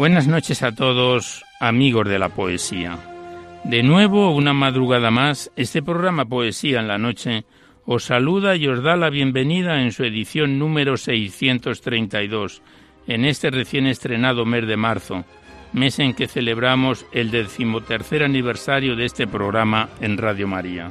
Buenas noches a todos, amigos de la poesía. De nuevo, una madrugada más, este programa Poesía en la Noche os saluda y os da la bienvenida en su edición número 632, en este recién estrenado mes de marzo, mes en que celebramos el decimotercer aniversario de este programa en Radio María.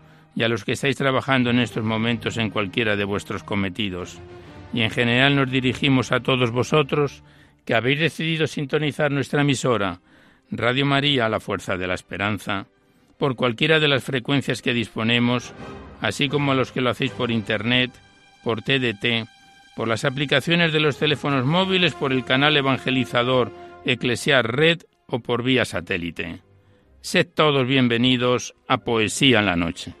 y a los que estáis trabajando en estos momentos en cualquiera de vuestros cometidos. Y en general nos dirigimos a todos vosotros que habéis decidido sintonizar nuestra emisora, Radio María, la Fuerza de la Esperanza, por cualquiera de las frecuencias que disponemos, así como a los que lo hacéis por Internet, por TDT, por las aplicaciones de los teléfonos móviles, por el canal evangelizador Eclesiar Red o por vía satélite. Sed todos bienvenidos a Poesía en la Noche.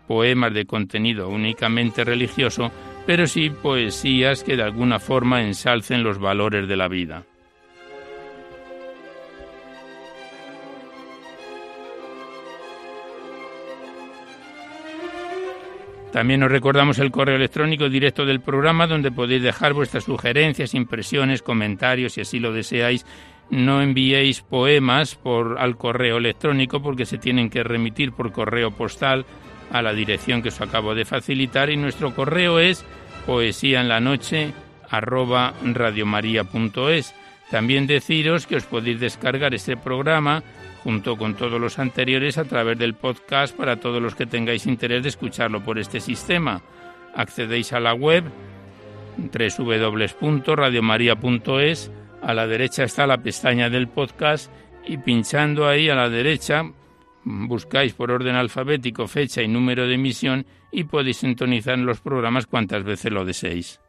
poemas de contenido únicamente religioso, pero sí poesías que de alguna forma ensalcen los valores de la vida. También os recordamos el correo electrónico directo del programa donde podéis dejar vuestras sugerencias, impresiones, comentarios, si así lo deseáis. No enviéis poemas por, al correo electrónico porque se tienen que remitir por correo postal a la dirección que os acabo de facilitar y nuestro correo es poesía en la noche radiomaria.es. También deciros que os podéis descargar este programa junto con todos los anteriores a través del podcast para todos los que tengáis interés de escucharlo por este sistema. Accedéis a la web www.radiomaria.es, a la derecha está la pestaña del podcast y pinchando ahí a la derecha Buscáis por orden alfabético fecha y número de emisión y podéis sintonizar los programas cuantas veces lo deseéis.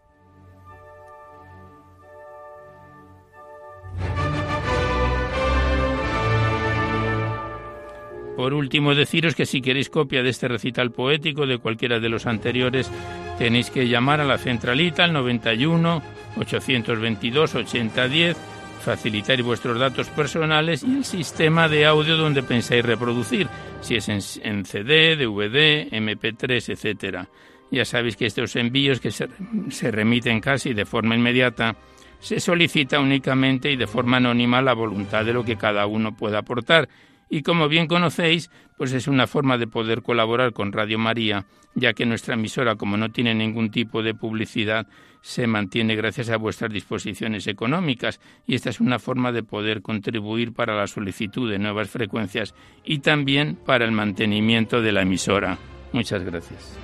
Por último, deciros que si queréis copia de este recital poético de cualquiera de los anteriores, tenéis que llamar a la centralita al 91 822 8010 facilitar vuestros datos personales y el sistema de audio donde pensáis reproducir, si es en, CD, DVD, MP3, etc. Ya sabéis que estos envíos que se, se remiten casi de forma inmediata se solicita únicamente y de forma anónima la voluntad de lo que cada uno pueda aportar Y como bien conocéis, pues es una forma de poder colaborar con Radio María, ya que nuestra emisora, como no tiene ningún tipo de publicidad, se mantiene gracias a vuestras disposiciones económicas y esta es una forma de poder contribuir para la solicitud de nuevas frecuencias y también para el mantenimiento de la emisora. Muchas gracias.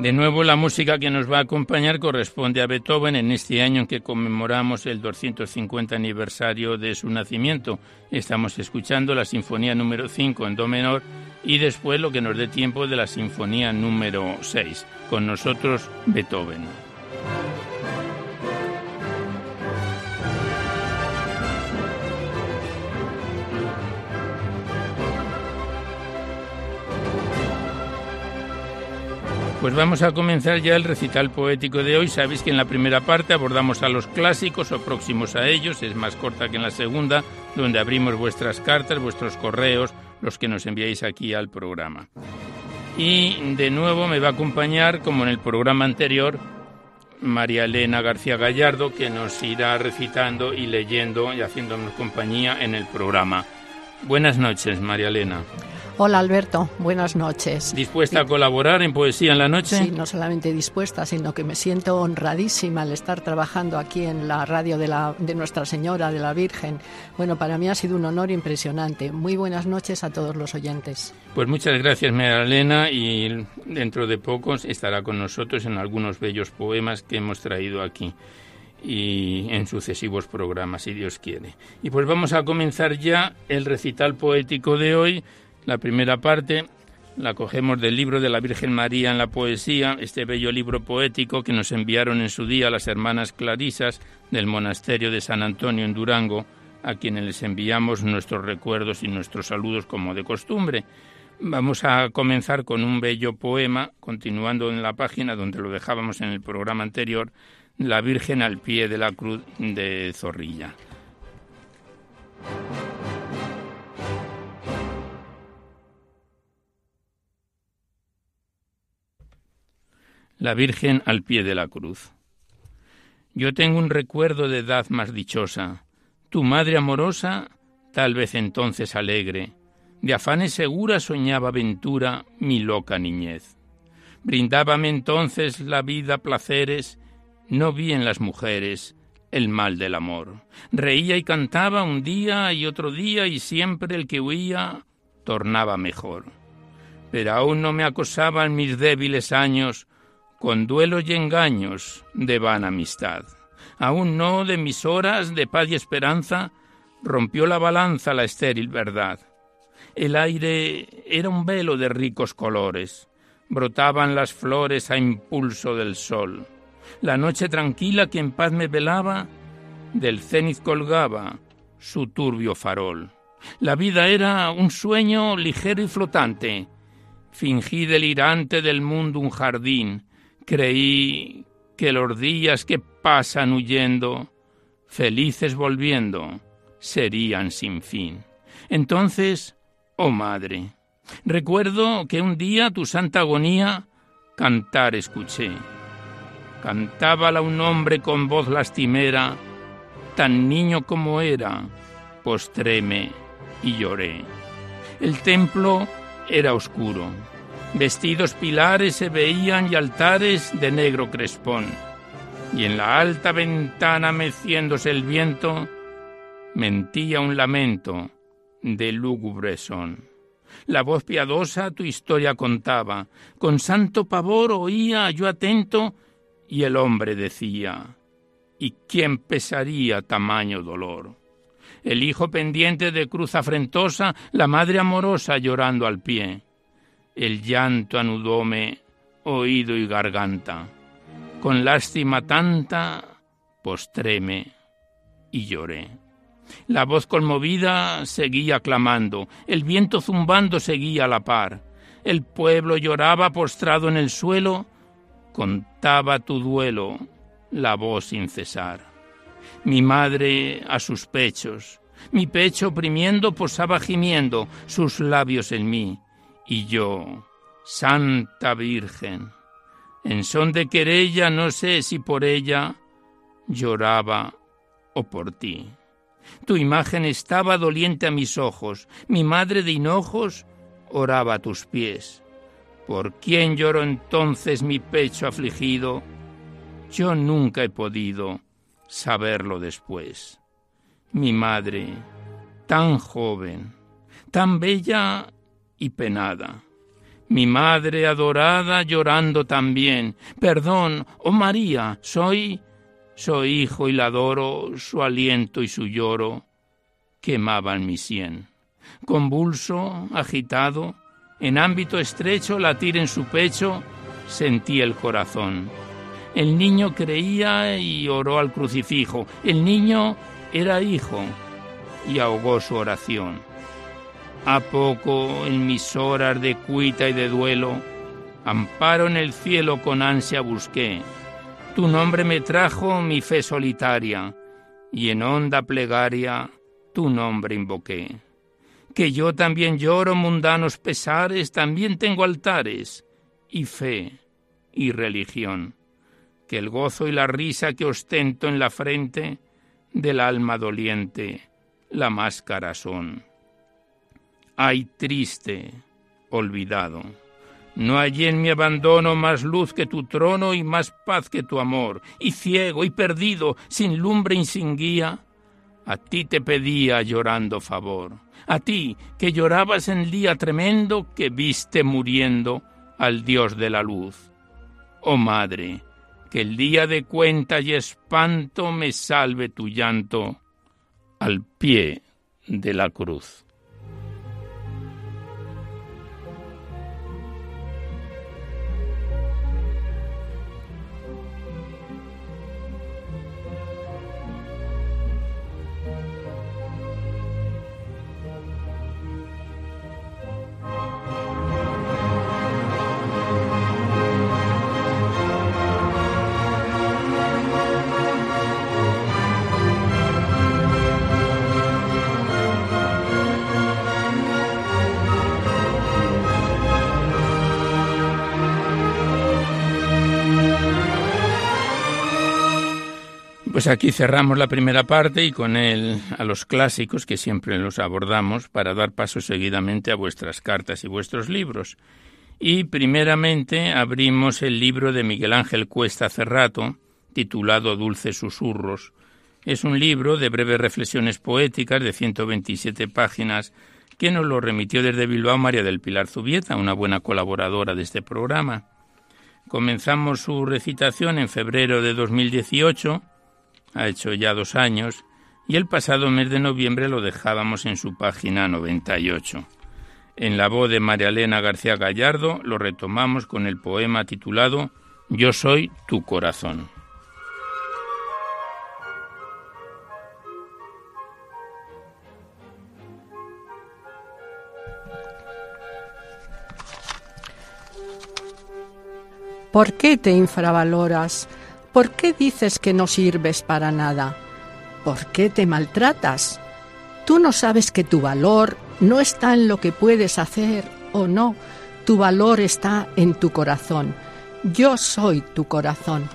De nuevo, la música que nos va a acompañar corresponde a Beethoven en este año en que conmemoramos el 250 aniversario de su nacimiento. Estamos escuchando la Sinfonía número 5 en Do menor y después lo que nos dé tiempo de la Sinfonía número 6. Con nosotros, Beethoven. Pues vamos a comenzar ya el recital poético de hoy. Sabéis que en la primera parte abordamos a los clásicos o próximos a ellos, es más corta que en la segunda, donde abrimos vuestras cartas, vuestros correos, los que nos enviáis aquí al programa. Y de nuevo me va a acompañar, como en el programa anterior, María Elena García Gallardo, que nos irá recitando y leyendo y haciéndonos compañía en el programa. Buenas noches, María Elena. Hola Alberto, buenas noches. ¿Dispuesta a colaborar en Poesía en la Noche? Sí, no solamente dispuesta, sino que me siento honradísima al estar trabajando aquí en la radio de, la, de Nuestra Señora, de la Virgen. Bueno, para mí ha sido un honor impresionante. Muy buenas noches a todos los oyentes. Pues muchas gracias, María Elena, y dentro de pocos estará con nosotros en algunos bellos poemas que hemos traído aquí y en sucesivos programas, si Dios quiere. Y pues vamos a comenzar ya el recital poético de hoy la primera parte la cogemos del libro de la Virgen María en la poesía, este bello libro poético que nos enviaron en su día las hermanas clarisas del monasterio de San Antonio en Durango, a quienes les enviamos nuestros recuerdos y nuestros saludos como de costumbre. Vamos a comenzar con un bello poema, continuando en la página donde lo dejábamos en el programa anterior, La Virgen al pie de la cruz de Zorrilla. La Virgen al pie de la cruz. Yo tengo un recuerdo de edad más dichosa, tu madre amorosa, tal vez entonces alegre, de afanes segura soñaba ventura mi loca niñez. Brindábame entonces la vida placeres, no vi en las mujeres el mal del amor. Reía y cantaba un día y otro día y siempre el que huía tornaba mejor. Pero aún no me acosaban mis débiles años con duelos y engaños de vana amistad. Aún no de mis horas de paz y esperanza rompió la balanza la estéril verdad. El aire era un velo de ricos colores, brotaban las flores a impulso del sol. La noche tranquila que en paz me velaba, del cenit colgaba su turbio farol. La vida era un sueño ligero y flotante, fingí delirante del mundo un jardín, Creí que los días que pasan huyendo, felices volviendo, serían sin fin. Entonces, oh madre, recuerdo que un día tu santa agonía cantar escuché. Cantábala un hombre con voz lastimera, tan niño como era, postréme y lloré. El templo era oscuro Vestidos pilares se veían y altares de negro crespón, y en la alta ventana meciéndose el viento, mentía un lamento de lúgubre son. La voz piadosa tu historia contaba, con santo pavor oía yo atento, y el hombre decía, ¿y quién pesaría tamaño dolor? El hijo pendiente de cruz afrentosa, la madre amorosa llorando al pie el llanto anudóme oído y garganta. Con lástima tanta postréme y lloré. La voz conmovida seguía clamando, el viento zumbando seguía a la par. El pueblo lloraba postrado en el suelo, contaba tu duelo la voz sin cesar. Mi madre a sus pechos, mi pecho oprimiendo posaba gimiendo sus labios en mí, y yo, Santa Virgen, en son de querella no sé si por ella lloraba o por ti. Tu imagen estaba doliente a mis ojos, mi madre de hinojos oraba a tus pies. ¿Por quién lloró entonces mi pecho afligido? Yo nunca he podido saberlo después. Mi madre, tan joven, tan bella y penada. Mi madre adorada llorando también. Perdón, oh María, soy, soy hijo y la adoro, su aliento y su lloro quemaban mi sien. Convulso, agitado, en ámbito estrecho, latir en su pecho, sentí el corazón. El niño creía y oró al crucifijo. El niño era hijo y ahogó su oración. A poco, en mis horas de cuita y de duelo, amparo en el cielo con ansia busqué. Tu nombre me trajo mi fe solitaria, y en honda plegaria tu nombre invoqué que yo también lloro mundanos pesares, también tengo altares y fe y religión, que el gozo y la risa que ostento en la frente del alma doliente la máscara son. Ay triste, olvidado, no hay en mi abandono más luz que tu trono y más paz que tu amor, y ciego y perdido, sin lumbre y sin guía, a ti te pedía llorando favor a ti que llorabas en día tremendo que viste muriendo al Dios de la luz. Oh Madre, que el día de cuenta y espanto me salve tu llanto al pie de la cruz. Pues aquí cerramos la primera parte y con él a los clásicos que siempre los abordamos para dar paso seguidamente a vuestras cartas y vuestros libros. Y primeramente abrimos el libro de Miguel Ángel Cuesta Cerrato, titulado Dulces Susurros. Es un libro de breves reflexiones poéticas de 127 páginas que nos lo remitió desde Bilbao María del Pilar Zubieta, una buena colaboradora de este programa. Comenzamos su recitación en febrero de 2018 ha hecho ya dos años, y el pasado mes de noviembre lo dejábamos en su página 98. En la voz de María Elena García Gallardo lo retomamos con el poema titulado Yo soy tu corazón. ¿Por qué te infravaloras? ¿Por qué dices que no sirves para nada? ¿Por qué te maltratas? Tú no sabes que tu valor no está en lo que puedes hacer o no, tu valor está en tu corazón. Yo soy tu corazón.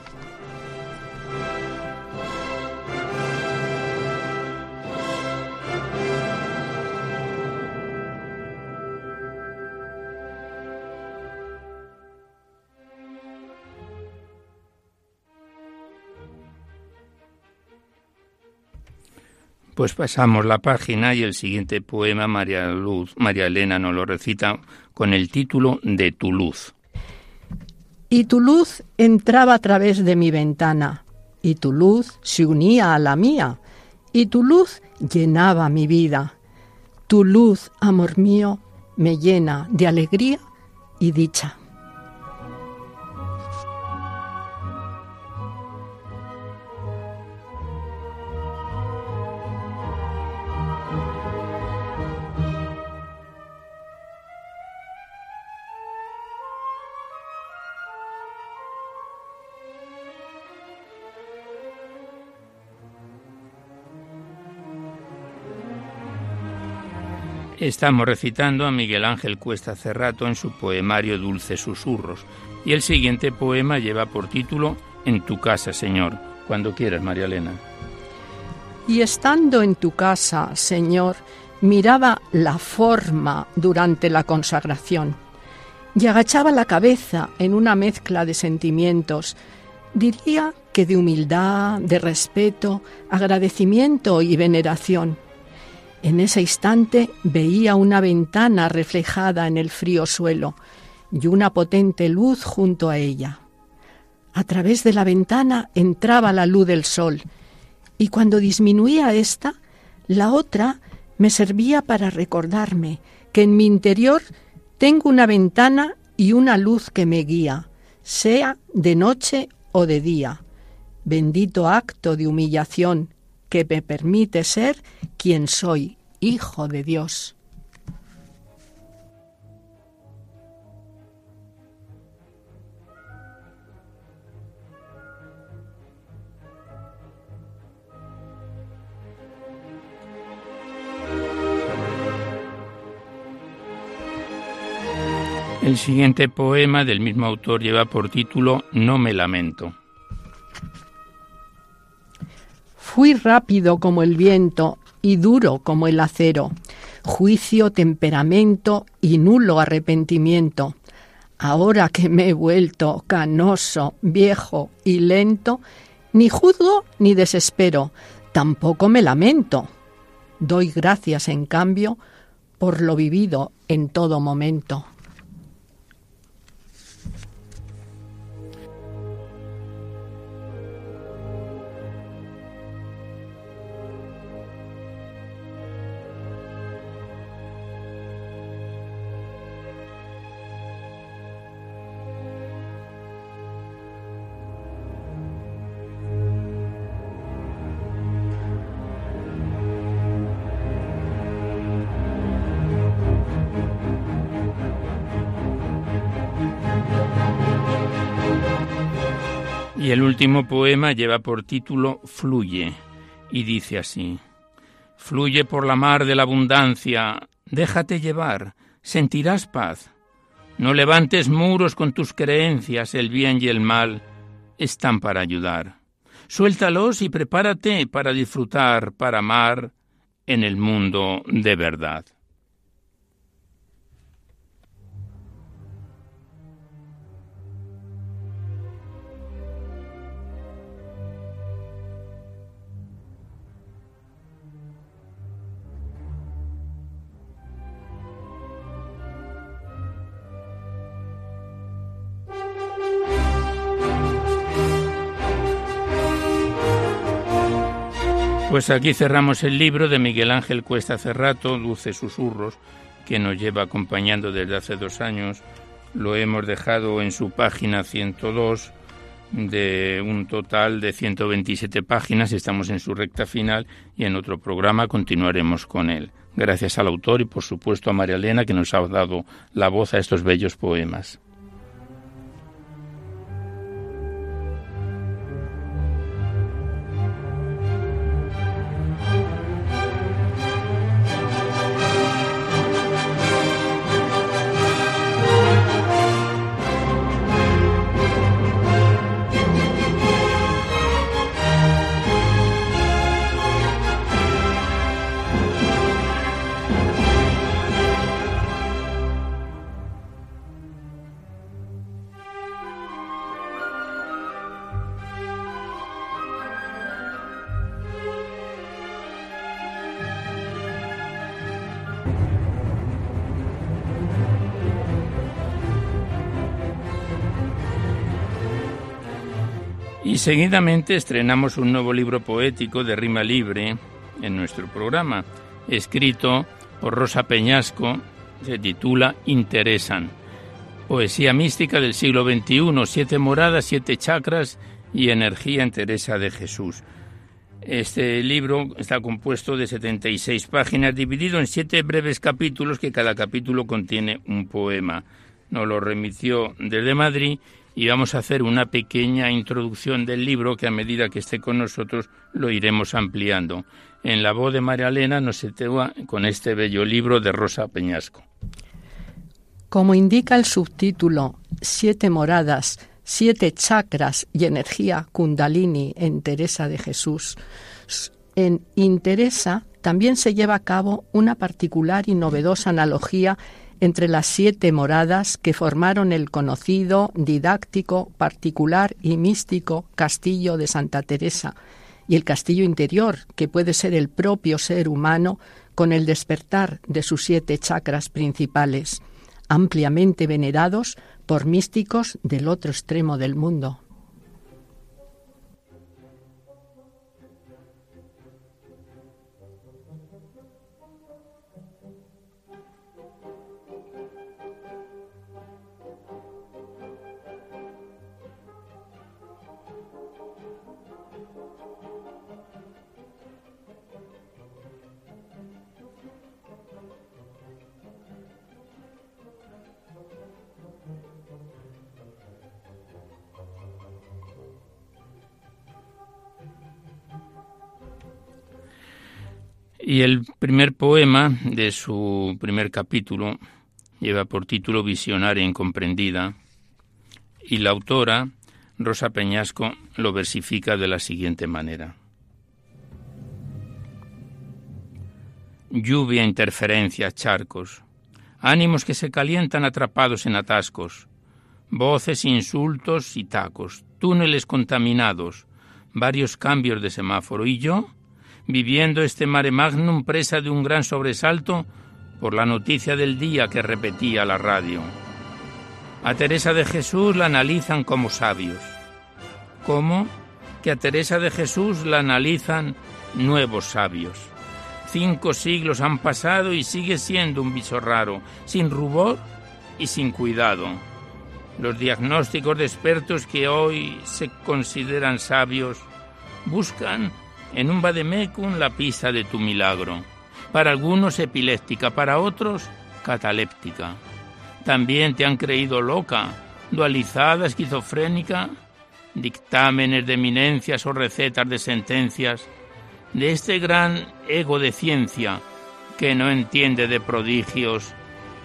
Pues pasamos la página y el siguiente poema María Luz, María Elena nos lo recita con el título de Tu luz. Y tu luz entraba a través de mi ventana, y tu luz se unía a la mía, y tu luz llenaba mi vida. Tu luz, amor mío, me llena de alegría y dicha. Estamos recitando a Miguel Ángel Cuesta Cerrato en su poemario Dulces Susurros y el siguiente poema lleva por título En tu casa, Señor. Cuando quieras, María Elena. Y estando en tu casa, Señor, miraba la forma durante la consagración y agachaba la cabeza en una mezcla de sentimientos, diría que de humildad, de respeto, agradecimiento y veneración en ese instante veía una ventana reflejada en el frío suelo y una potente luz junto a ella. A través de la ventana entraba la luz del sol y cuando disminuía esta, la otra me servía para recordarme que en mi interior tengo una ventana y una luz que me guía, sea de noche o de día. Bendito acto de humillación que me permite ser quien soy, Hijo de Dios. El siguiente poema del mismo autor lleva por título No me lamento. Fui rápido como el viento y duro como el acero, juicio, temperamento y nulo arrepentimiento. Ahora que me he vuelto canoso, viejo y lento, ni juzgo ni desespero, tampoco me lamento. Doy gracias, en cambio, por lo vivido en todo momento. Y el último poema lleva por título Fluye y dice así, Fluye por la mar de la abundancia, déjate llevar, sentirás paz. No levantes muros con tus creencias, el bien y el mal están para ayudar. Suéltalos y prepárate para disfrutar, para amar en el mundo de verdad. Pues aquí cerramos el libro de Miguel Ángel Cuesta Cerrato, Dulces Susurros, que nos lleva acompañando desde hace dos años. Lo hemos dejado en su página 102 de un total de 127 páginas. Estamos en su recta final y en otro programa continuaremos con él. Gracias al autor y por supuesto a María Elena que nos ha dado la voz a estos bellos poemas. Seguidamente estrenamos un nuevo libro poético de rima libre en nuestro programa, escrito por Rosa Peñasco, se titula Interesan. Poesía mística del siglo XXI, siete moradas, siete chakras y energía en Teresa de Jesús. Este libro está compuesto de 76 páginas, dividido en siete breves capítulos, que cada capítulo contiene un poema. Nos lo remitió desde Madrid y vamos a hacer una pequeña introducción del libro que a medida que esté con nosotros lo iremos ampliando. En la voz de María Elena nos sitúa con este bello libro de Rosa Peñasco. Como indica el subtítulo Siete moradas, siete chakras y energía kundalini en Teresa de Jesús, en Interesa también se lleva a cabo una particular y novedosa analogía entre las siete moradas que formaron el conocido, didáctico, particular y místico castillo de Santa Teresa, y el castillo interior, que puede ser el propio ser humano con el despertar de sus siete chakras principales, ampliamente venerados por místicos del otro extremo del mundo. Y el primer poema de su primer capítulo lleva por título Visionaria incomprendida y la autora, Rosa Peñasco, lo versifica de la siguiente manera. Lluvia, interferencias, charcos, ánimos que se calientan atrapados en atascos, voces, insultos y tacos, túneles contaminados, varios cambios de semáforo. ¿Y yo? Viviendo este mare magnum presa de un gran sobresalto por la noticia del día que repetía la radio. A Teresa de Jesús la analizan como sabios. ¿Cómo? Que a Teresa de Jesús la analizan nuevos sabios. Cinco siglos han pasado y sigue siendo un bicho raro, sin rubor y sin cuidado. Los diagnósticos de expertos que hoy se consideran sabios buscan en un vademecum la pista de tu milagro. Para algunos epiléptica, para otros cataléptica. También te han creído loca, dualizada, esquizofrénica, dictámenes de eminencias o recetas de sentencias de este gran ego de ciencia que no entiende de prodigios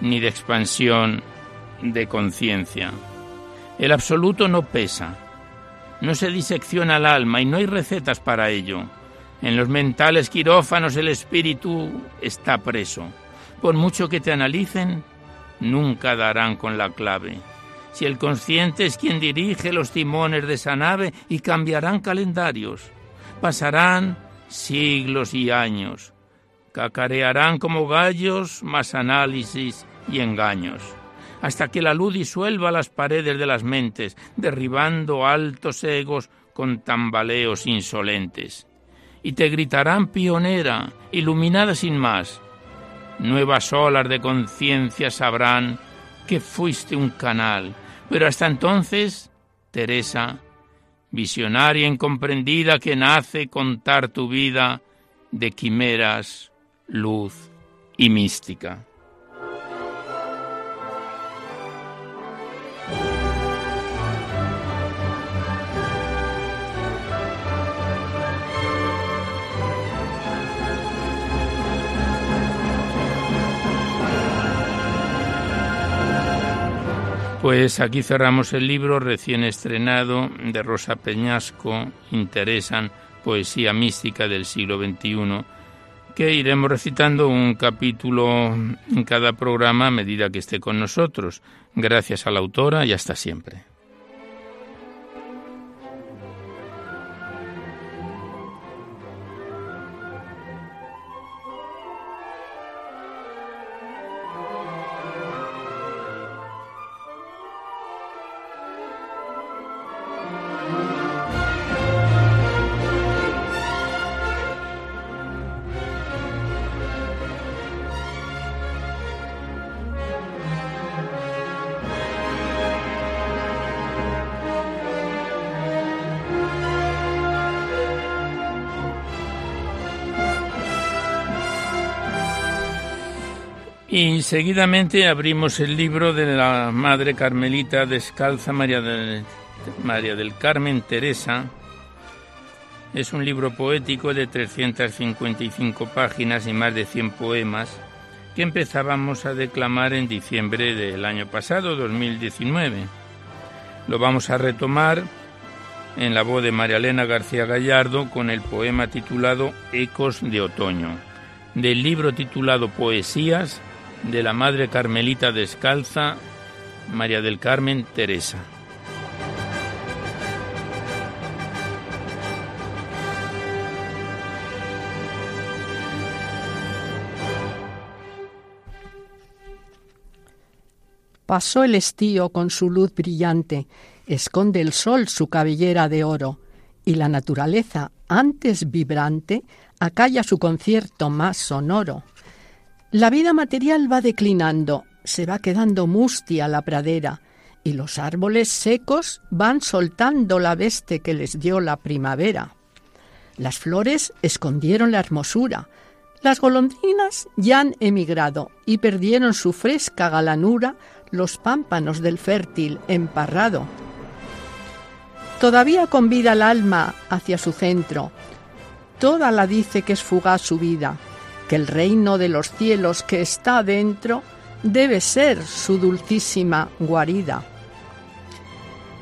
ni de expansión de conciencia. El absoluto no pesa, no se disecciona el alma y no hay recetas para ello. En los mentales quirófanos el espíritu está preso. Por mucho que te analicen, nunca darán con la clave. Si el consciente es quien dirige los timones de esa nave y cambiarán calendarios, pasarán siglos y años, cacarearán como gallos más análisis y engaños, hasta que la luz disuelva las paredes de las mentes, derribando altos egos con tambaleos insolentes y te gritarán pionera, iluminada sin más. Nuevas olas de conciencia sabrán que fuiste un canal, pero hasta entonces, Teresa, visionaria incomprendida que nace contar tu vida de quimeras, luz y mística. Pues aquí cerramos el libro recién estrenado de Rosa Peñasco, Interesan, Poesía Mística del siglo XXI, que iremos recitando un capítulo en cada programa a medida que esté con nosotros. Gracias a la autora y hasta siempre. Seguidamente abrimos el libro de la Madre Carmelita Descalza María del, Carmen Teresa. Es un libro poético de 355 páginas y más de 100 poemas que empezábamos a declamar en diciembre del año pasado, 2019. Lo vamos a retomar en la voz de María Elena García Gallardo con el poema titulado Ecos de Otoño, del libro titulado Poesías de la Madre Carmelita Descalza, María del Carmen Teresa. Pasó el estío con su luz brillante, esconde el sol su cabellera de oro, y la naturaleza, antes vibrante, acalla su concierto más sonoro. La vida material va declinando, se va quedando mustia la pradera, y los árboles secos van soltando la veste que les dio la primavera. Las flores escondieron la hermosura, las golondrinas ya han emigrado y perdieron su fresca galanura los pámpanos del fértil emparrado. Todavía convida el alma hacia su centro. Toda la dice que es fugaz su vida, que el reino de los cielos que está dentro debe ser su dulcísima guarida.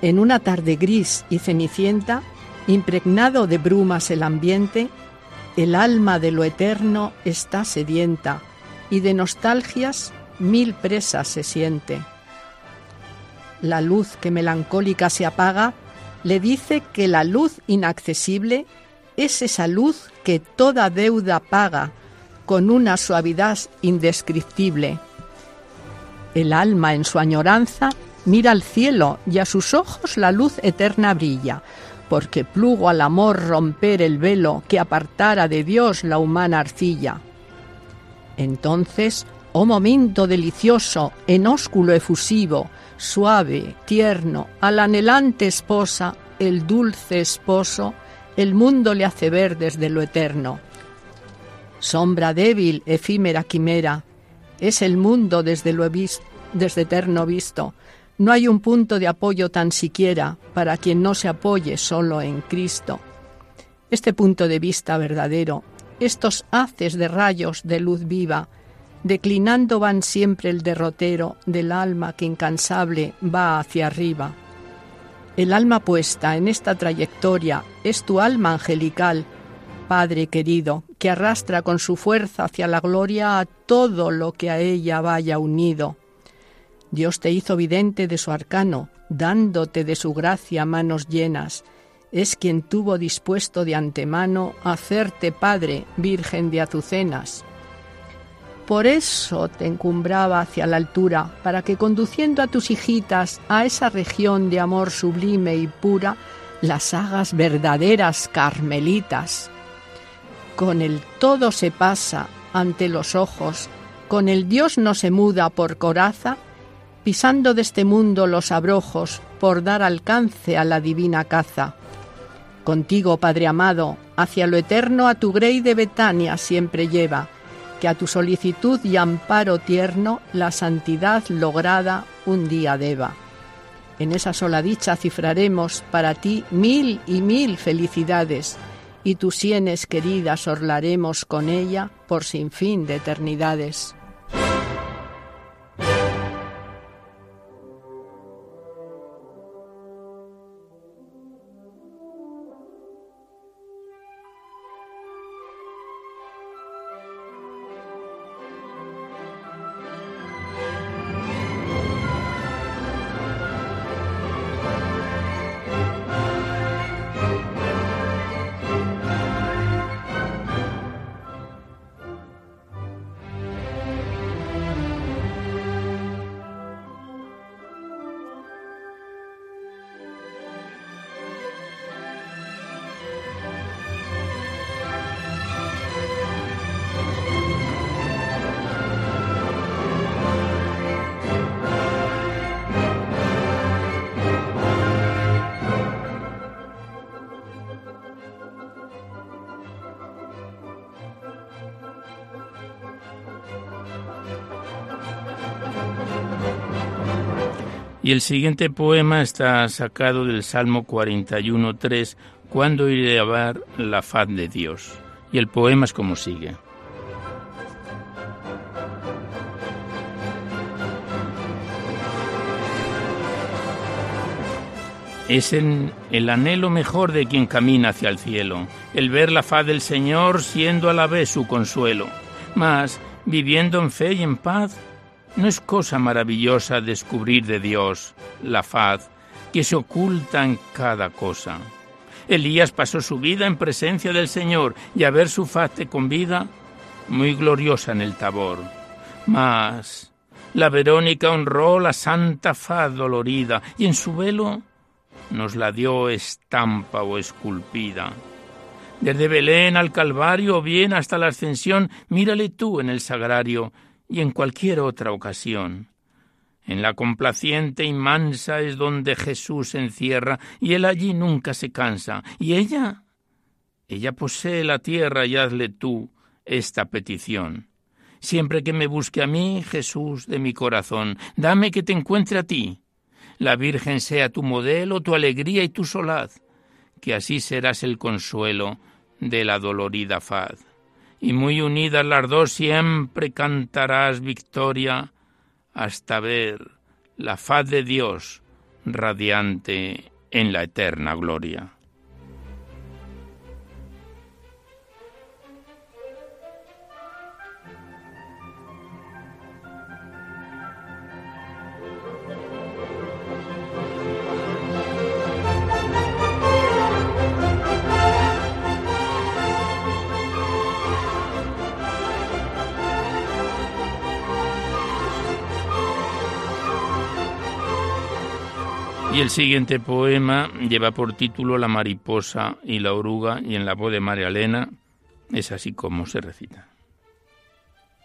En una tarde gris y cenicienta, impregnado de brumas el ambiente, el alma de lo eterno está sedienta y de nostalgias mil presas se siente. La luz que melancólica se apaga le dice que la luz inaccesible es esa luz que toda deuda paga con una suavidad indescriptible. El alma en su añoranza mira al cielo y a sus ojos la luz eterna brilla, porque plugo al amor romper el velo que apartara de Dios la humana arcilla. Entonces Oh momento delicioso, en ósculo efusivo, suave, tierno, a la anhelante esposa, el dulce esposo, el mundo le hace ver desde lo eterno. Sombra débil, efímera quimera, es el mundo desde lo visto, desde eterno visto. No hay un punto de apoyo tan siquiera para quien no se apoye solo en Cristo. Este punto de vista verdadero, estos haces de rayos de luz viva, declinando van siempre el derrotero del alma que incansable va hacia arriba. El alma puesta en esta trayectoria es tu alma angelical, Padre querido, que arrastra con su fuerza hacia la gloria a todo lo que a ella vaya unido. Dios te hizo vidente de su arcano, dándote de su gracia manos llenas. Es quien tuvo dispuesto de antemano hacerte Padre, Virgen de Azucenas. Por eso te encumbraba hacia la altura, para que conduciendo a tus hijitas a esa región de amor sublime y pura, las hagas verdaderas carmelitas. Con el todo se pasa ante los ojos, con el Dios no se muda por coraza, pisando de este mundo los abrojos por dar alcance a la divina caza. Contigo, Padre amado, hacia lo eterno a tu grey de Betania siempre lleva, que a tu solicitud y amparo tierno la santidad lograda un día deba. En esa sola dicha cifraremos para ti mil y mil felicidades, y tus sienes queridas orlaremos con ella por sin fin de eternidades. Y el siguiente poema está sacado del Salmo 41.3, cuando iré a ver la faz de Dios. Y el poema es como sigue. Es en el anhelo mejor de quien camina hacia el cielo, el ver la faz del Señor siendo a la vez su consuelo. Mas, viviendo en fe y en paz, no es cosa maravillosa descubrir de Dios la faz que se oculta en cada cosa. Elías pasó su vida en presencia del Señor y a ver su faz te convida, muy gloriosa en el tabor. Mas la Verónica honró la santa faz dolorida y en su velo nos la dio estampa o esculpida. Desde Belén al Calvario bien hasta la ascensión, mírale tú en el sagrario y en cualquier otra ocasión. En la complaciente y mansa es donde Jesús se encierra, y él allí nunca se cansa. ¿Y ella? Ella posee la tierra y hazle tú esta petición. Siempre que me busque a mí, Jesús de mi corazón, dame que te encuentre a ti. La Virgen sea tu modelo, tu alegría y tu solaz, que así serás el consuelo de la dolorida faz y muy unidas las dos siempre cantarás victoria hasta ver la faz de Dios radiante en la eterna gloria. Y el siguiente poema lleva por título La mariposa y la oruga y en la voz de María Elena es así como se recita.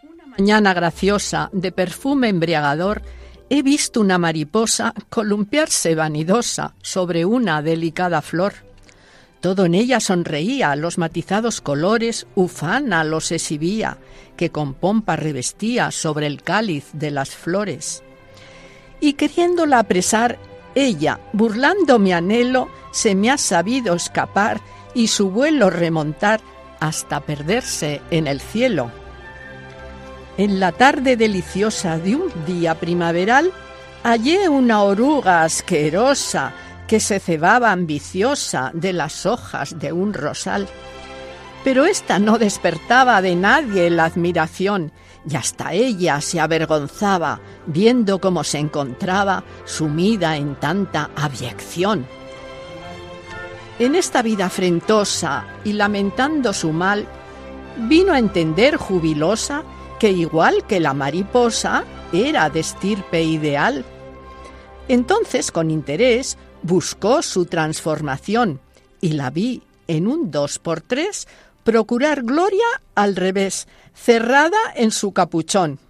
Una mañana graciosa de perfume embriagador he visto una mariposa columpiarse vanidosa sobre una delicada flor. Todo en ella sonreía, los matizados colores ufana los exhibía, que con pompa revestía sobre el cáliz de las flores. Y queriéndola apresar, ella, burlando mi anhelo, se me ha sabido escapar y su vuelo remontar hasta perderse en el cielo. En la tarde deliciosa de un día primaveral, hallé una oruga asquerosa que se cebaba ambiciosa de las hojas de un rosal. Pero ésta no despertaba de nadie la admiración y hasta ella se avergonzaba viendo cómo se encontraba sumida en tanta abyección. En esta vida afrentosa y lamentando su mal, vino a entender jubilosa que igual que la mariposa era de estirpe ideal. Entonces, con interés, buscó su transformación y la vi en un dos por tres procurar gloria al revés, cerrada en su capuchón.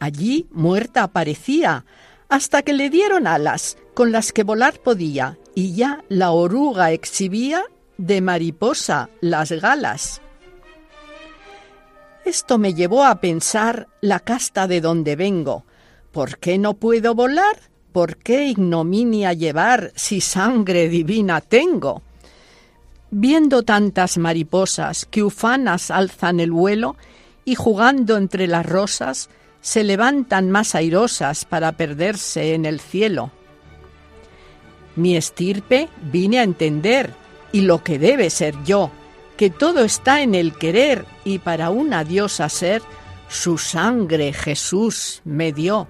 Allí muerta aparecía, hasta que le dieron alas con las que volar podía, y ya la oruga exhibía de mariposa las galas. Esto me llevó a pensar la casta de donde vengo. ¿Por qué no puedo volar? ¿Por qué ignominia llevar si sangre divina tengo? Viendo tantas mariposas que ufanas alzan el vuelo y jugando entre las rosas, se levantan más airosas para perderse en el cielo. Mi estirpe vine a entender, y lo que debe ser yo, que todo está en el querer, y para una diosa ser, su sangre Jesús me dio.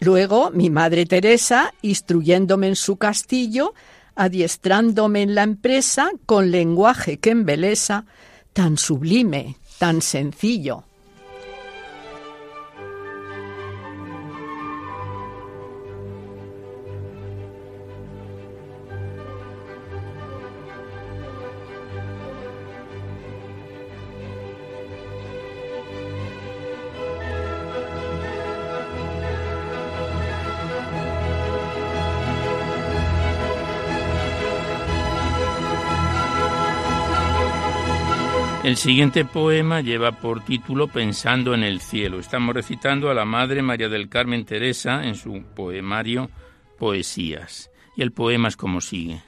Luego mi madre Teresa, instruyéndome en su castillo, adiestrándome en la empresa con lenguaje que embelesa, tan sublime, tan sencillo. El siguiente poema lleva por título Pensando en el cielo. Estamos recitando a la Madre María del Carmen Teresa en su poemario Poesías. Y el poema es como sigue.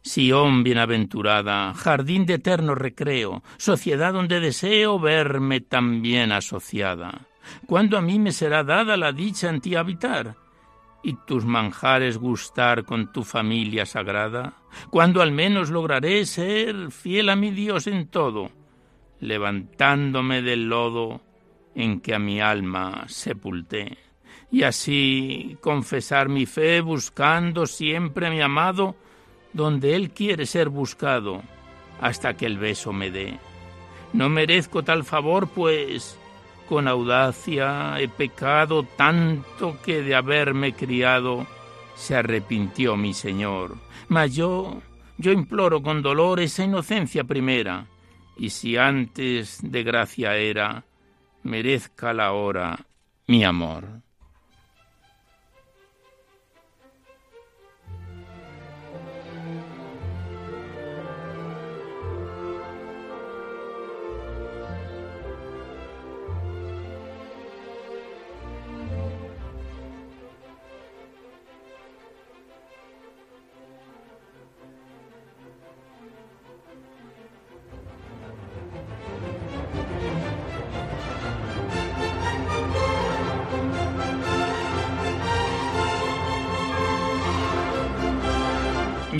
Sión bienaventurada, jardín de eterno recreo, sociedad donde deseo verme también asociada. ¿Cuándo a mí me será dada la dicha en ti habitar? Y tus manjares gustar con tu familia sagrada? ¿Cuándo al menos lograré ser fiel a mi Dios en todo, levantándome del lodo en que a mi alma sepulté? Y así confesar mi fe buscando siempre a mi amado donde Él quiere ser buscado hasta que el beso me dé. No merezco tal favor, pues con audacia he pecado tanto que de haberme criado se arrepintió mi Señor. Mas yo, yo imploro con dolor esa inocencia primera, y si antes de gracia era, merezca la hora mi amor.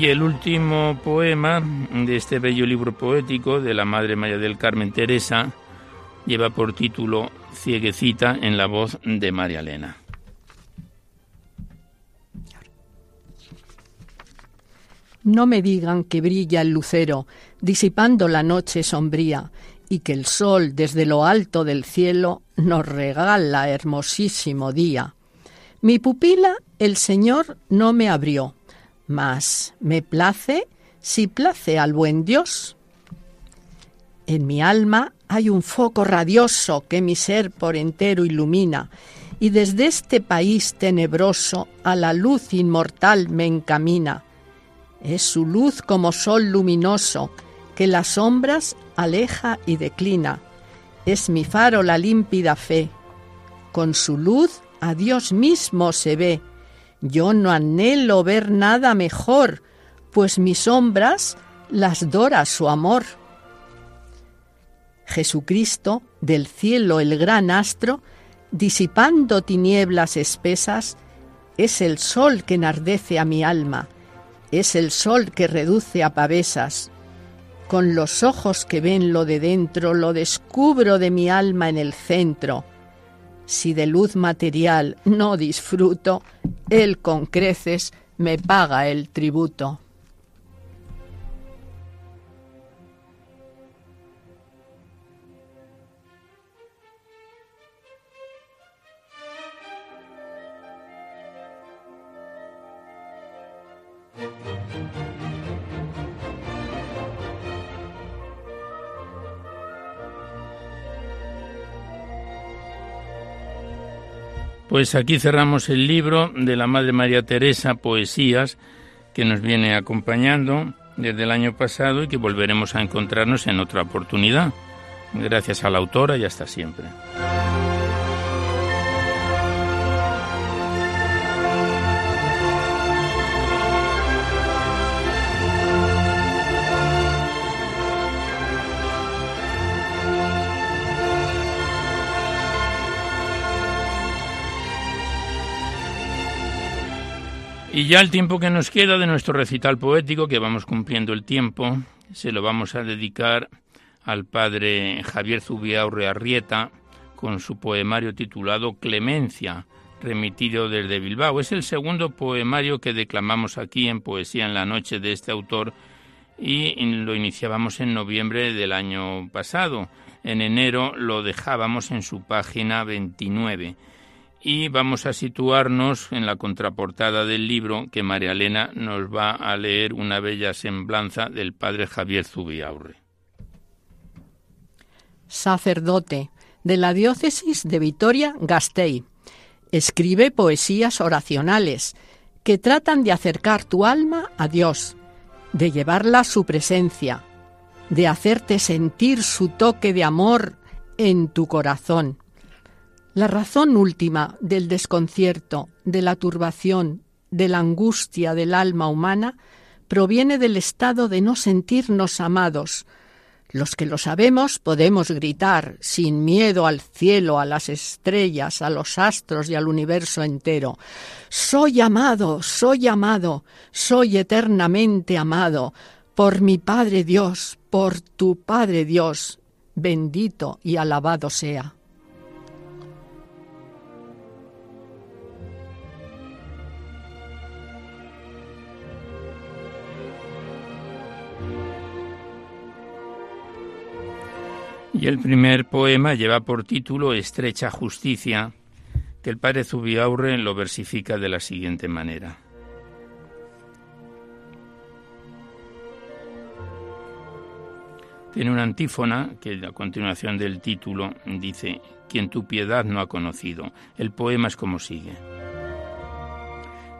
Y el último poema de este bello libro poético de la Madre María del Carmen Teresa lleva por título Cieguecita en la voz de María Elena. No me digan que brilla el lucero, disipando la noche sombría, y que el sol desde lo alto del cielo nos regala hermosísimo día. Mi pupila el Señor no me abrió, mas me place si place al buen Dios. En mi alma hay un foco radioso que mi ser por entero ilumina, y desde este país tenebroso a la luz inmortal me encamina. Es su luz como sol luminoso, que las sombras aleja y declina. Es mi faro la límpida fe. Con su luz a Dios mismo se ve, yo no anhelo ver nada mejor, pues mis sombras las dora su amor. Jesucristo, del cielo el gran astro, disipando tinieblas espesas, es el sol que enardece a mi alma, es el sol que reduce a pavesas. Con los ojos que ven lo de dentro, lo descubro de mi alma en el centro, si de luz material no disfruto, Él con creces me paga el tributo. Pues aquí cerramos el libro de la Madre María Teresa, Poesías, que nos viene acompañando desde el año pasado y que volveremos a encontrarnos en otra oportunidad. Gracias a la autora y hasta siempre. Y ya el tiempo que nos queda de nuestro recital poético, que vamos cumpliendo el tiempo, se lo vamos a dedicar al padre Javier Zubiaurre Arrieta con su poemario titulado Clemencia, remitido desde Bilbao. Es el segundo poemario que declamamos aquí en Poesía en la Noche de este autor y lo iniciábamos en noviembre del año pasado. En enero lo dejábamos en su página 29 y vamos a situarnos en la contraportada del libro que María Elena nos va a leer una bella semblanza del padre Javier Zubiaurre. Sacerdote de la diócesis de Vitoria-Gasteiz. Escribe poesías oracionales que tratan de acercar tu alma a Dios, de llevarla a su presencia. de hacerte sentir su toque de amor en tu corazón. La razón última del desconcierto, de la turbación, de la angustia del alma humana proviene del estado de no sentirnos amados. Los que lo sabemos podemos gritar sin miedo al cielo, a las estrellas, a los astros y al universo entero. Soy amado, soy amado, soy eternamente amado por mi Padre Dios, por tu Padre Dios, bendito y alabado sea. Y el primer poema lleva por título Estrecha Justicia, que el padre Zubiaurre lo versifica de la siguiente manera. Tiene una antífona que a continuación del título dice, quien tu piedad no ha conocido. El poema es como sigue.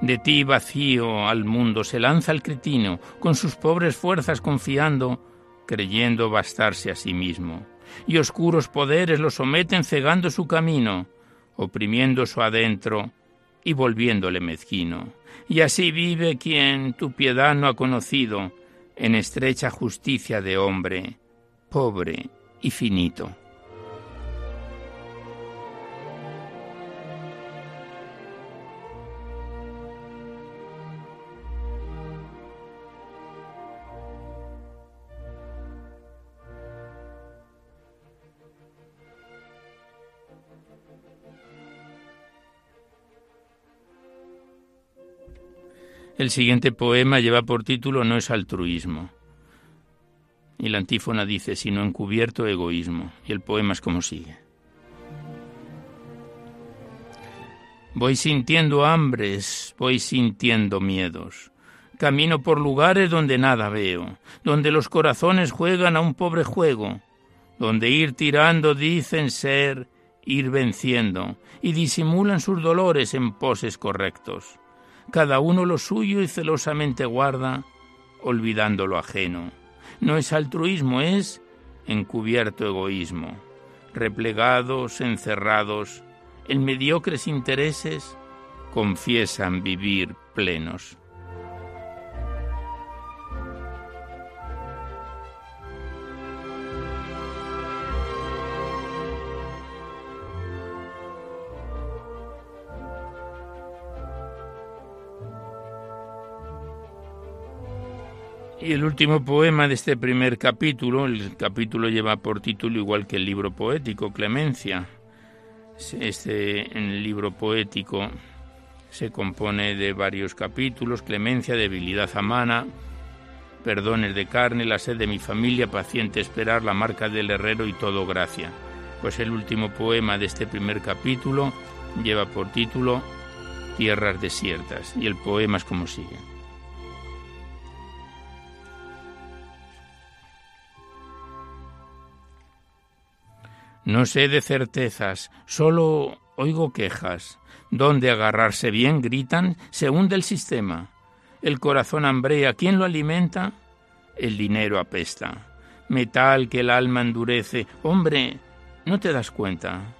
De ti vacío al mundo se lanza el cretino, con sus pobres fuerzas confiando, creyendo bastarse a sí mismo y oscuros poderes lo someten cegando su camino, oprimiendo su adentro y volviéndole mezquino. Y así vive quien tu piedad no ha conocido, en estrecha justicia de hombre, pobre y finito. El siguiente poema lleva por título No es altruismo. Y la antífona dice, sino encubierto egoísmo. Y el poema es como sigue. Voy sintiendo hambres, voy sintiendo miedos. Camino por lugares donde nada veo, donde los corazones juegan a un pobre juego, donde ir tirando dicen ser ir venciendo, y disimulan sus dolores en poses correctos cada uno lo suyo y celosamente guarda, olvidando lo ajeno. No es altruismo, es encubierto egoísmo. Replegados, encerrados, en mediocres intereses, confiesan vivir plenos. Y el último poema de este primer capítulo, el capítulo lleva por título igual que el libro poético, Clemencia. Este libro poético se compone de varios capítulos, Clemencia, debilidad amana, perdones de carne, la sed de mi familia, paciente esperar, la marca del herrero y todo gracia. Pues el último poema de este primer capítulo lleva por título Tierras desiertas y el poema es como sigue. No sé de certezas, solo oigo quejas. Donde agarrarse bien, gritan, se hunde el sistema. El corazón hambrea, ¿quién lo alimenta? El dinero apesta. Metal que el alma endurece. Hombre, ¿no te das cuenta?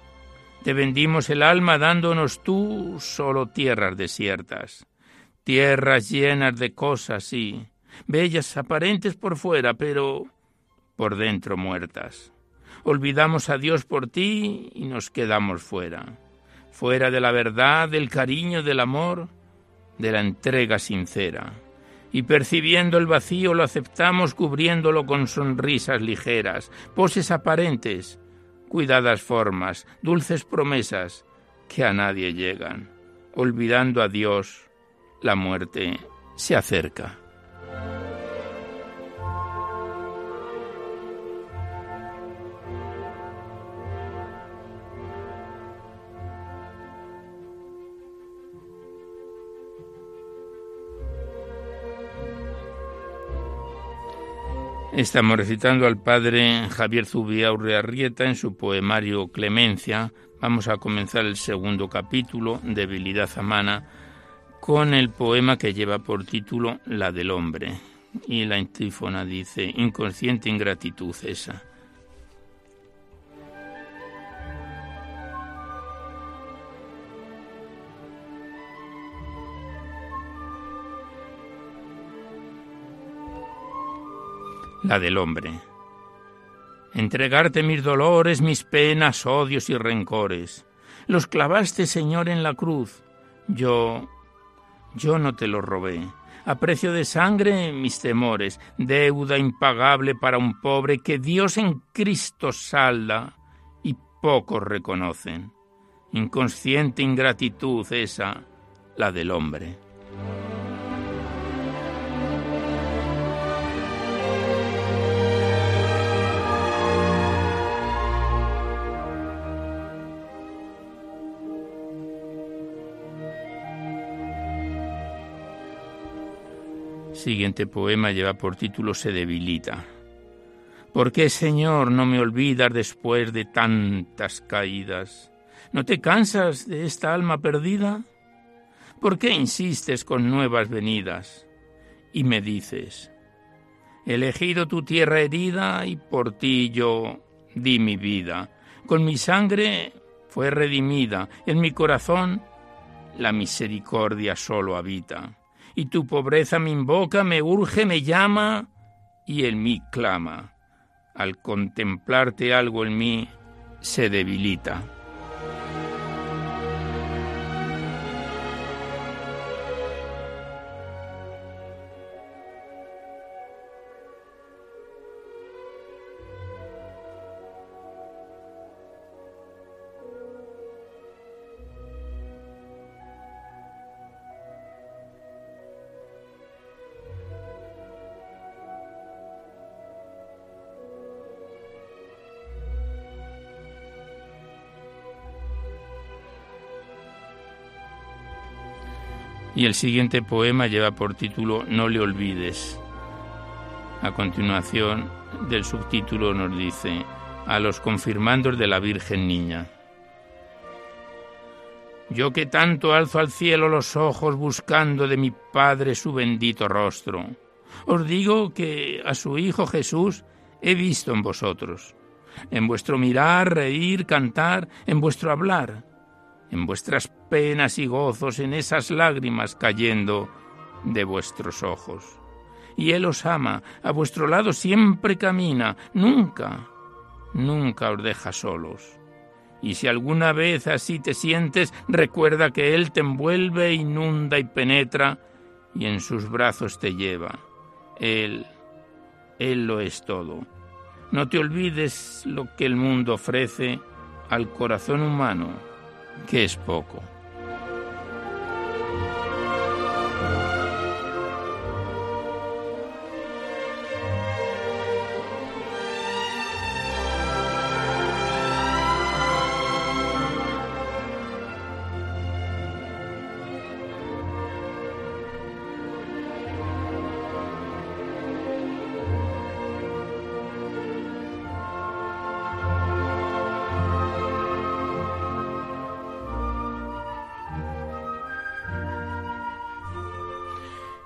Te vendimos el alma dándonos tú solo tierras desiertas. Tierras llenas de cosas, sí, bellas aparentes por fuera, pero por dentro muertas olvidamos a Dios por ti y nos quedamos fuera, fuera de la verdad, del cariño, del amor, de la entrega sincera. Y percibiendo el vacío lo aceptamos cubriéndolo con sonrisas ligeras, poses aparentes, cuidadas formas, dulces promesas que a nadie llegan. Olvidando a Dios, la muerte se acerca. Estamos recitando al padre Javier Zubiaurre Arrieta en su poemario Clemencia. Vamos a comenzar el segundo capítulo, Debilidad Amana, con el poema que lleva por título La del hombre, Y la antífona dice, inconsciente ingratitud esa. La del hombre. Entregarte mis dolores, mis penas, odios y rencores. Los clavaste, Señor, en la cruz. Yo, yo no te los robé a precio de sangre mis temores, deuda impagable para un pobre que Dios en Cristo salda y pocos reconocen. Inconsciente ingratitud esa, la del hombre. Siguiente poema lleva por título Se debilita. ¿Por qué, Señor, no me olvidas después de tantas caídas? ¿No te cansas de esta alma perdida? ¿Por qué insistes con nuevas venidas? Y me dices, elegido tu tierra herida y por ti yo di mi vida. Con mi sangre fue redimida, en mi corazón la misericordia solo habita y tu pobreza me invoca, me urge, me llama, y en mí clama. Al contemplarte algo en mí se debilita. Y el siguiente poema lleva por título No le olvides. A continuación del subtítulo nos dice A los confirmandos de la Virgen Niña. Yo que tanto alzo al cielo los ojos buscando de mi Padre su bendito rostro, os digo que a su Hijo Jesús he visto en vosotros, en vuestro mirar, reír, cantar, en vuestro hablar en vuestras penas y gozos, en esas lágrimas cayendo de vuestros ojos. Y Él os ama, a vuestro lado siempre camina, nunca, nunca os deja solos. Y si alguna vez así te sientes, recuerda que Él te envuelve, inunda y penetra, y en sus brazos te lleva. Él, Él lo es todo. No te olvides lo que el mundo ofrece al corazón humano que es poco.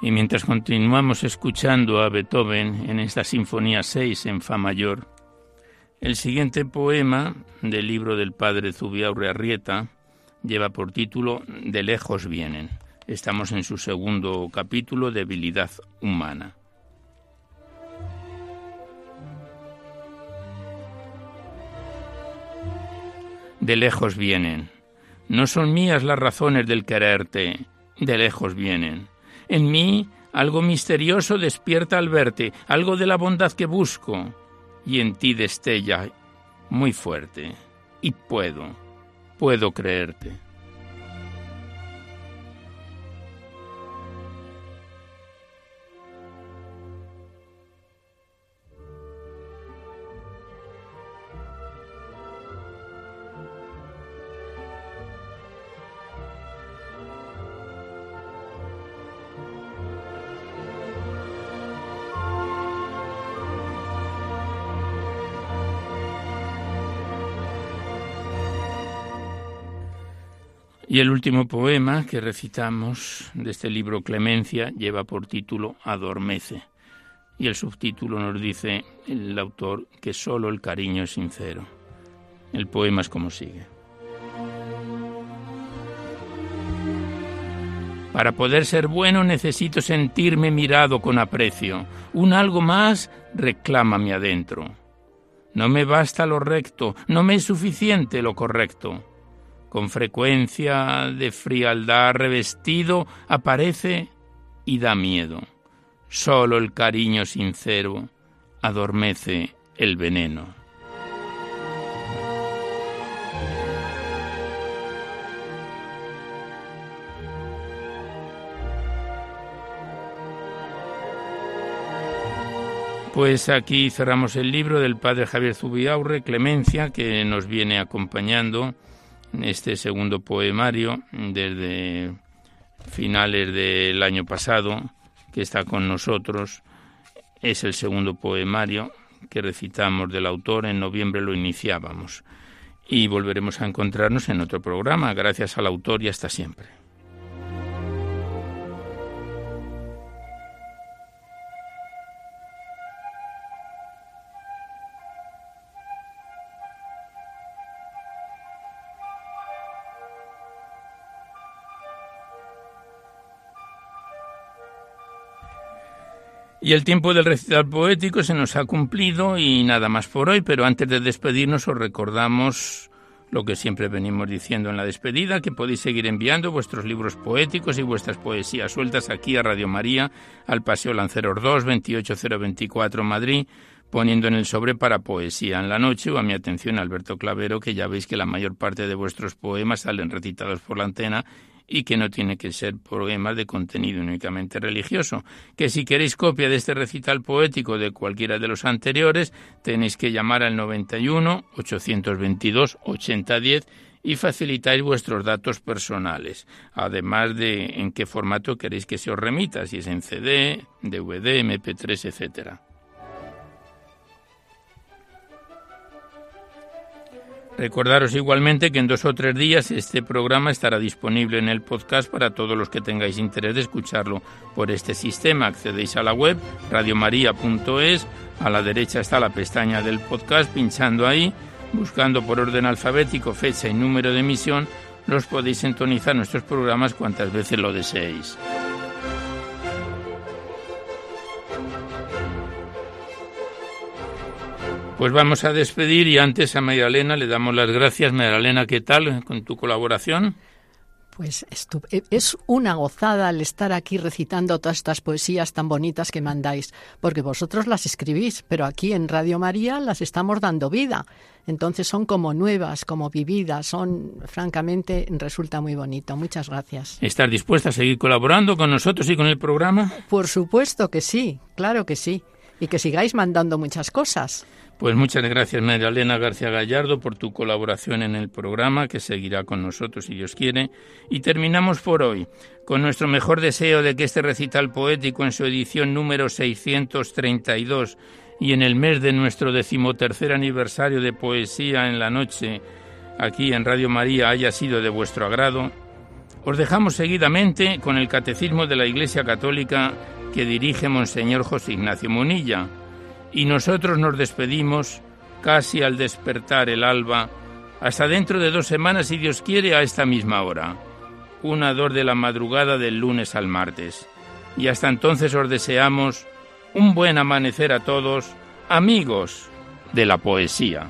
Y mientras continuamos escuchando a Beethoven en esta Sinfonía 6 en Fa mayor, el siguiente poema del libro del padre Zubiaurre Arrieta lleva por título De lejos vienen. Estamos en su segundo capítulo, Debilidad humana. De lejos vienen. No son mías las razones del quererte, de lejos vienen en mí algo misterioso despierta al verte, algo de la bondad que busco, y en ti destella muy fuerte. Y puedo, puedo creerte. Y el último poema que recitamos de este libro Clemencia lleva por título Adormece. Y el subtítulo nos dice el autor que solo el cariño es sincero. El poema es como sigue. Para poder ser bueno necesito sentirme mirado con aprecio. Un algo más reclámame adentro. No me basta lo recto, no me es suficiente lo correcto. Con frecuencia de frialdad revestido aparece y da miedo. Solo el cariño sincero adormece el veneno. Pues aquí cerramos el libro del padre Javier Zubiaurre, Clemencia, que nos viene acompañando este segundo poemario desde finales del año pasado, que está con nosotros. Es el segundo poemario que recitamos del autor, en noviembre lo iniciábamos. Y volveremos a encontrarnos en otro programa. Gracias al autor y hasta siempre. Y el tiempo del recital poético se nos ha cumplido y nada más por hoy, pero antes de despedirnos os recordamos lo que siempre venimos diciendo en la despedida, que podéis seguir enviando vuestros libros poéticos y vuestras poesías sueltas aquí a Radio María, al Paseo Lanceros 2, 28024 Madrid, poniendo en el sobre para poesía en la noche o a mi atención Alberto Clavero, que ya veis que la mayor parte de vuestros poemas salen recitados por la antena y que no tiene que ser poemas de contenido únicamente religioso, que si queréis copia de este recital poético de cualquiera de los anteriores, tenéis que llamar al 91 822 8010 y facilitáis vuestros datos personales, además de en qué formato queréis que se os remita, si es en CD, DVD, MP3, etcétera. Recordaros igualmente que en dos o tres días este programa estará disponible en el podcast para todos los que tengáis interés de escucharlo por este sistema. Accedéis a la web radiomaria.es, a la derecha está la pestaña del podcast, pinchando ahí, buscando por orden alfabético fecha y número de emisión, los podéis sintonizar nuestros programas cuantas veces lo deseéis. Pues vamos a despedir y antes a María Elena le damos las gracias. María Elena, ¿qué tal con tu colaboración? Pues e, es una gozada el estar aquí recitando todas estas poesías tan bonitas que mandáis, porque vosotros las escribís, pero aquí en Radio María las estamos dando vida. Entonces son como nuevas, como vividas, son francamente resulta muy bonito. Muchas gracias. ¿Estás dispuesta a seguir colaborando con nosotros y con el programa? Por supuesto que sí, claro que sí. Y que sigáis mandando muchas cosas. Pues muchas gracias, María García Gallardo, por tu colaboración en el programa, que seguirá con nosotros si Dios quiere. Y terminamos por hoy con nuestro mejor deseo de que este recital poético en su edición número 632 y en el mes de nuestro decimotercer aniversario de Poesía en la Noche, aquí en Radio María, haya sido de vuestro agrado. Os dejamos seguidamente con el Catecismo de la Iglesia Católica que dirige Monseñor José Ignacio Monilla y nosotros nos despedimos casi al despertar el alba, hasta dentro de dos semanas, si Dios quiere, a esta misma hora, una dor de la madrugada del lunes al martes. Y hasta entonces os deseamos un buen amanecer a todos, amigos de la poesía.